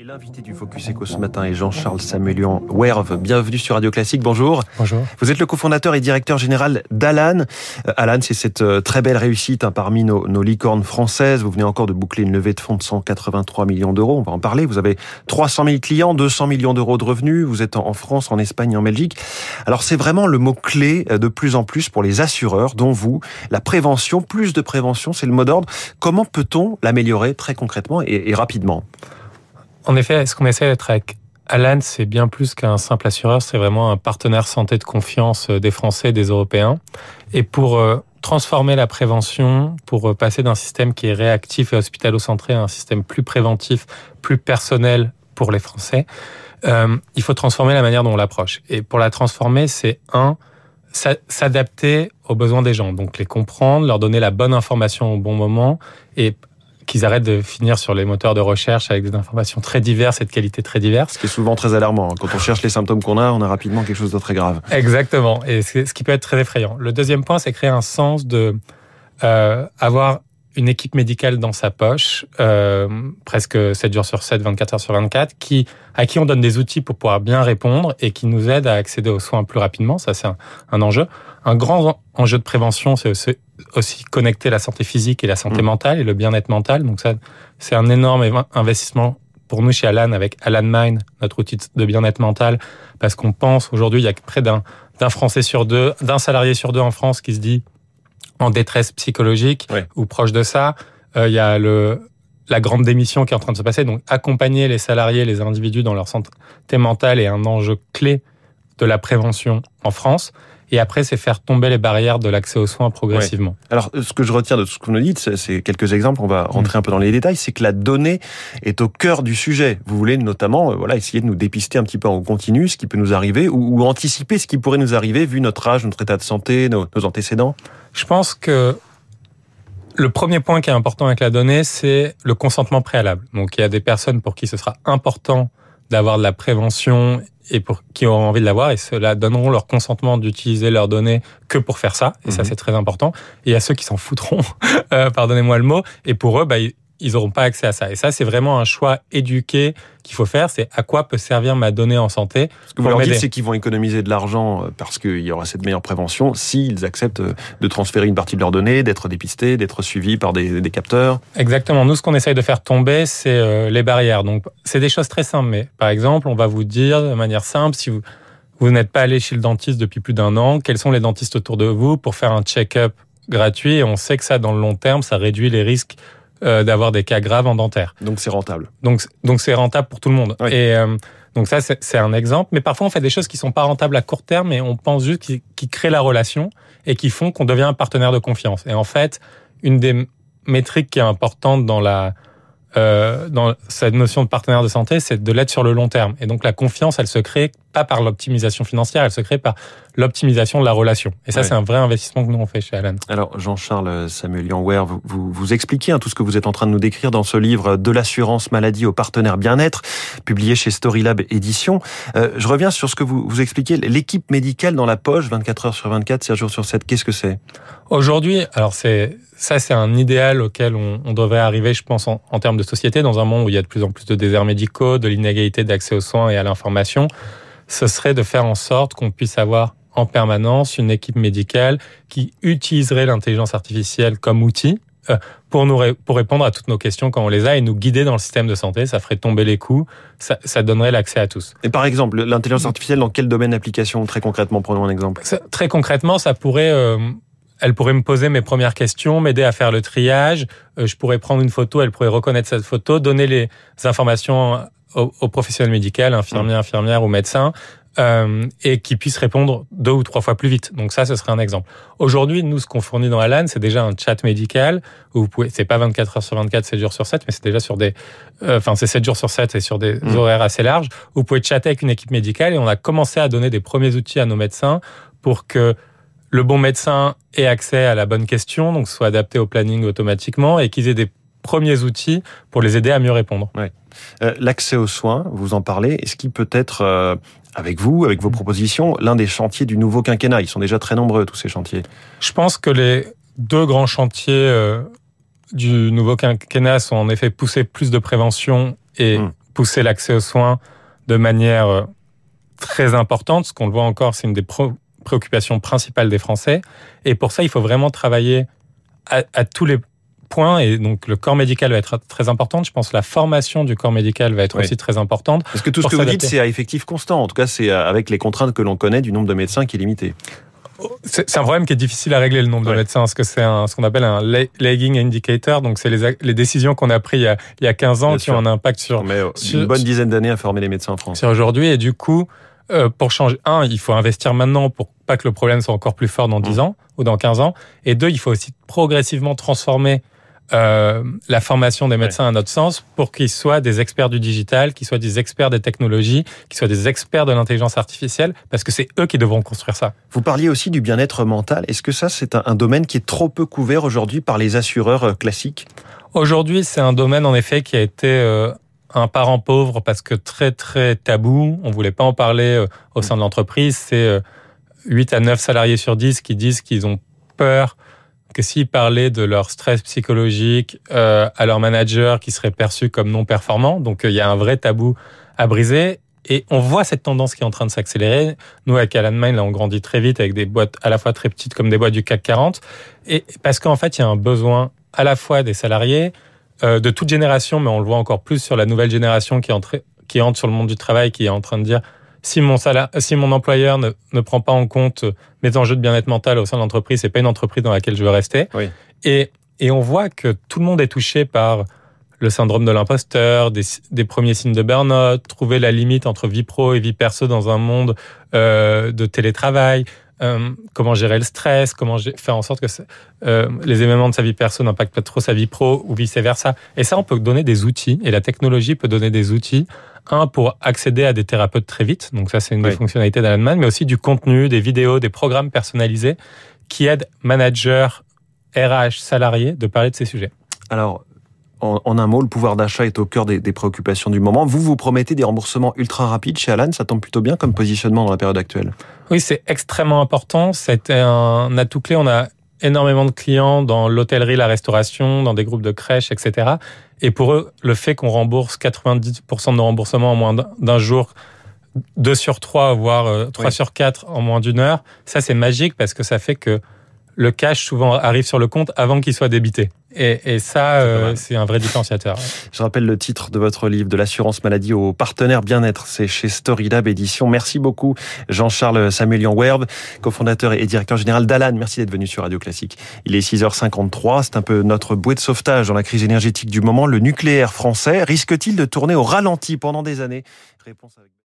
Et l'invité du Focus Eco ce matin est Jean-Charles Samuelian Werve. Bienvenue sur Radio Classique. Bonjour. Bonjour. Vous êtes le cofondateur et directeur général d'Alan. Euh, Alan, c'est cette euh, très belle réussite hein, parmi nos, nos, licornes françaises. Vous venez encore de boucler une levée de fonds de 183 millions d'euros. On va en parler. Vous avez 300 000 clients, 200 millions d'euros de revenus. Vous êtes en France, en Espagne, en Belgique. Alors c'est vraiment le mot-clé euh, de plus en plus pour les assureurs, dont vous. La prévention, plus de prévention, c'est le mot d'ordre. Comment peut-on l'améliorer très concrètement et, et rapidement? En effet, ce qu'on essaie d'être avec Alan, c'est bien plus qu'un simple assureur, c'est vraiment un partenaire santé de confiance euh, des Français et des Européens. Et pour euh, transformer la prévention, pour euh, passer d'un système qui est réactif et hospitalo-centré à un système plus préventif, plus personnel pour les Français, il faut transformer la manière dont on l'approche. Et pour la transformer, c'est un, s'adapter aux besoins des gens, donc les comprendre, leur donner la bonne information au bon moment et qu'ils arrêtent de finir sur les moteurs de recherche avec des informations très diverses et de qualité très diverses. Ce qui est souvent très alarmant. Hein. Quand on cherche les symptômes qu'on a, on a rapidement quelque chose de très grave. Exactement. Et ce qui peut être très effrayant. Le deuxième point, c'est créer un sens de euh, avoir une équipe médicale dans sa poche, euh, presque 7 jours sur 7, 24 heures sur 24, qui, à qui on donne des outils pour pouvoir bien répondre et qui nous aide à accéder aux soins plus rapidement. Ça, c'est un, un, enjeu. Un grand enjeu de prévention, c'est aussi connecter la santé physique et la santé mmh. mentale et le bien-être mental. Donc ça, c'est un énorme investissement pour nous chez Alan avec Alan Mind, notre outil de bien-être mental, parce qu'on pense aujourd'hui, il y a près d'un d'un Français sur deux, d'un salarié sur deux en France qui se dit en détresse psychologique ou proche de ça. Euh, il y a le la grande démission qui est en train de se passer. Donc accompagner les salariés, les individus dans leur santé mentale est un enjeu clé de la prévention en France. Et après, c'est faire tomber les barrières de l'accès aux soins progressivement. Alors, ce que je retiens de ce que vous nous dites, c'est quelques exemples. On va rentrer mm. un peu dans les détails. C'est que la donnée est au cœur du sujet. Vous voulez notamment, euh, voilà, essayer de nous dépister un petit peu en continu ce qui peut nous arriver ou, anticiper ce qui pourrait nous arriver vu notre âge, notre état de santé, nos, nos antécédents. Je pense que le premier point qui est important avec la donnée, c'est le consentement préalable. Donc, il y a des personnes pour qui ce sera important d'avoir de la prévention et pour qui auront envie de l'avoir et ceux-là donneront leur consentement d'utiliser leurs données que pour faire ça. Et ça mhm. c'est très important. Et a ceux qui s'en foutront euh, pardonnez-moi le mot. Et pour eux bah, ils n'auront pas accès à ça. Et ça, c'est vraiment un choix éduqué qu'il faut faire. C'est à quoi peut servir ma donnée en santé. Ce que vous leur dites, c'est qu'ils vont économiser de l'argent euh, parce qu'il y aura cette meilleure prévention s'ils acceptent euh, de transférer une partie de leurs données, d'être dépistés, d'être suivis par des, des, capteurs. Exactement. Nous, ce qu'on essaye de faire tomber, c'est euh, les barrières. Donc, c'est des choses très simples. Mais par exemple, on va vous dire de manière simple, si vous, vous n'êtes pas allé chez le dentiste depuis plus d'un an, quels sont les dentistes autour de vous pour faire un check-up gratuit? Et on sait que ça, dans le long terme, ça réduit les risques euh, d'avoir des cas graves en dentaire. Donc c'est rentable. Donc donc c'est rentable pour tout le monde. Et euh, donc ça c'est un exemple. Mais parfois on fait des choses qui sont pas rentables à court terme, mais on pense juste qui, qui créent la relation et qui font qu'on devient un partenaire de confiance. Et en fait, une des métriques qui est importante dans la euh, dans cette notion de partenaire de santé, c'est de l'aide sur le long terme. Et donc la confiance, elle se crée pas par l'optimisation financière, elle se crée par l'optimisation de la relation. Et ça, c'est un vrai investissement que nous on fait chez Alan. Alors Jean-Charles Samuel Yanwer, vous, vous, vous expliquez hein, tout ce que vous êtes en train de nous décrire dans ce livre de l'assurance maladie au partenaire bien-être, publié chez Storylab Édition. Euh, je reviens sur ce que vous, vous expliquez. L'équipe médicale dans la poche, 24 heures sur 24, 7 jours sur 7, qu'est-ce que c'est? Aujourd'hui, alors c'est ça, c'est un idéal auquel on, on, devrait arriver, je pense, en, en, termes de société, dans un monde où il y a de plus en plus de déserts médicaux, de l'inégalité d'accès aux soins et à l'information. Ce serait de faire en sorte qu'on puisse avoir en permanence une équipe médicale qui utiliserait l'intelligence artificielle comme outil euh, pour nous pour répondre à toutes nos questions quand on les a et nous guider dans le système de santé. Ça ferait tomber les coûts, ça, ça donnerait l'accès à tous. Et par exemple, l'intelligence artificielle, dans quel domaine d'application Très concrètement, prenons un exemple. très concrètement, ça pourrait euh, elle pourrait me poser mes premières questions, m'aider à faire le triage. Euh, je pourrais prendre une photo, elle pourrait reconnaître cette photo, donner les informations aux, professionnels médicaux, infirmiers, mmh. infirmières ou médecins, euh, et qui puissent répondre deux ou trois fois plus vite. Donc ça, ce serait un exemple. Aujourd'hui, nous, ce qu'on fournit dans Alan, c'est déjà un chat médical où vous pouvez, c'est pas 24 heures sur 24, 7 jours sur 7, mais c'est déjà sur des, euh, enfin, c'est 7 jours sur 7 et sur des mmh. horaires assez larges. Où vous pouvez chatter avec une équipe médicale et on a commencé à donner des premiers outils à nos médecins pour que le bon médecin ait accès à la bonne question, donc soit adapté au planning automatiquement et qu'ils aient des premiers outils pour les aider à mieux répondre. Ouais. Euh, L'accès aux soins, vous en parlez, est-ce qu'il peut être, euh, avec vous, avec vos propositions, l'un des chantiers du nouveau quinquennat? Ils sont déjà très nombreux, tous ces chantiers. Je pense que les deux grands chantiers euh, du nouveau quinquennat sont en effet pousser plus de prévention et mmh pousser l'accès aux soins de manière très importante. Ce qu'on le voit encore, c'est une des préoccupations principales des Français. Et pour ça, il faut vraiment travailler à, à tous les points. Et donc, le corps médical va être très important. Je pense que la formation du corps médical va être aussi très importante. Parce que tout ce que vous dites, c'est à effectif constant. En tout cas, c'est avec les contraintes que l'on connaît du nombre de médecins qui est limité. C'est un problème qui est difficile à régler le nombre de médecins, parce que c'est ce qu'on appelle un lagging indicator. Donc, c'est les, les, décisions qu'on a prises il y a, il y a 15 ans qui ont un impact sur, Mais une bonne dizaine d'années à former les médecins en France. Sur aujourd'hui, et du coup, euh, pour changer, un, il faut investir maintenant pour pas que le problème soit encore plus fort dans 10 mmh. ans ou dans 15 ans. Et deux, il faut aussi progressivement transformer euh, la formation des médecins à notre sens pour qu'ils soient des experts du digital, qu'ils soient des experts des technologies, qu'ils soient des experts de l'intelligence artificielle, parce que c'est eux qui devront construire ça. Vous parliez aussi du bien-être mental. Est-ce que ça, c'est un, domaine qui est trop peu couvert aujourd'hui par les assureurs euh, classiques? Aujourd'hui, c'est un domaine en effet qui a été euh, un parent pauvre parce que très très tabou. On voulait pas en parler au sein de l'entreprise. C'est 8 à 9 salariés sur 10 qui disent qu'ils ont peur que s'ils parlaient de leur stress psychologique euh, à leur manager qui serait perçu comme non performant, donc euh, il y a un vrai tabou à briser. Et on voit cette tendance qui est en train de s'accélérer. Nous, avec Alan Mine, là, on grandit très vite avec des boîtes à la fois très petites comme des boîtes du CAC 40. Et parce qu'en fait, il y a un besoin à la fois des salariés, euh, de toute génération, mais on le voit encore plus sur la nouvelle génération qui, entre, qui entre sur le monde du travail, qui est en train de dire si mon salaire, si mon employeur ne, ne, prend pas en compte mes enjeux de bien-être mental au sein de l'entreprise, c'est pas une entreprise dans laquelle je veux rester. Oui. Et, et on voit que tout le monde est touché par le syndrome de l'imposteur, des, des, premiers signes de burn-out, trouver la limite entre vie pro et vie perso dans un monde euh, de télétravail, euh, comment gérer le stress, comment faire en sorte que euh, les événements de sa vie perso n'impactent pas trop sa vie pro ou vice versa. Et ça, on peut donner des outils, et la technologie peut donner des outils un, pour accéder à des thérapeutes très vite. Donc ça, c'est une des fonctionnalités d'Alanman, mais aussi du contenu, des vidéos, des programmes personnalisés qui aident managers, RH, salariés de parler de ces sujets. Alors, en, un mot, le pouvoir d'achat est au cœur des, préoccupations du moment. Vous, vous promettez des remboursements ultra rapides chez Alan. Ça tombe plutôt bien comme positionnement dans la période actuelle. Oui, c'est extrêmement important. C'était un atout clé. On a énormément de clients dans l'hôtellerie, la restauration, dans des groupes de crèches, etc. Et pour eux, le fait qu'on rembourse 90% de nos remboursements en moins d'un jour, 2 sur 3, voire 3 euh, sur 4 en moins d'une heure, ça c'est magique parce que ça fait que le cash souvent arrive sur le compte avant qu'il soit débité. Et, et ça, euh, c'est un vrai différenciateur. Je rappelle le titre de votre livre, de l'assurance maladie aux partenaires bien-être. C'est chez Storylab Édition. Merci beaucoup, Jean-Charles Samuelian Werb, cofondateur et directeur général d'Alan. Merci d'être venu sur Radio Classique. Il est 6h53. C'est un peu notre bouée de sauvetage dans la crise énergétique du moment. Le nucléaire français risque-t-il de tourner au ralenti pendant des années? Réponse avec...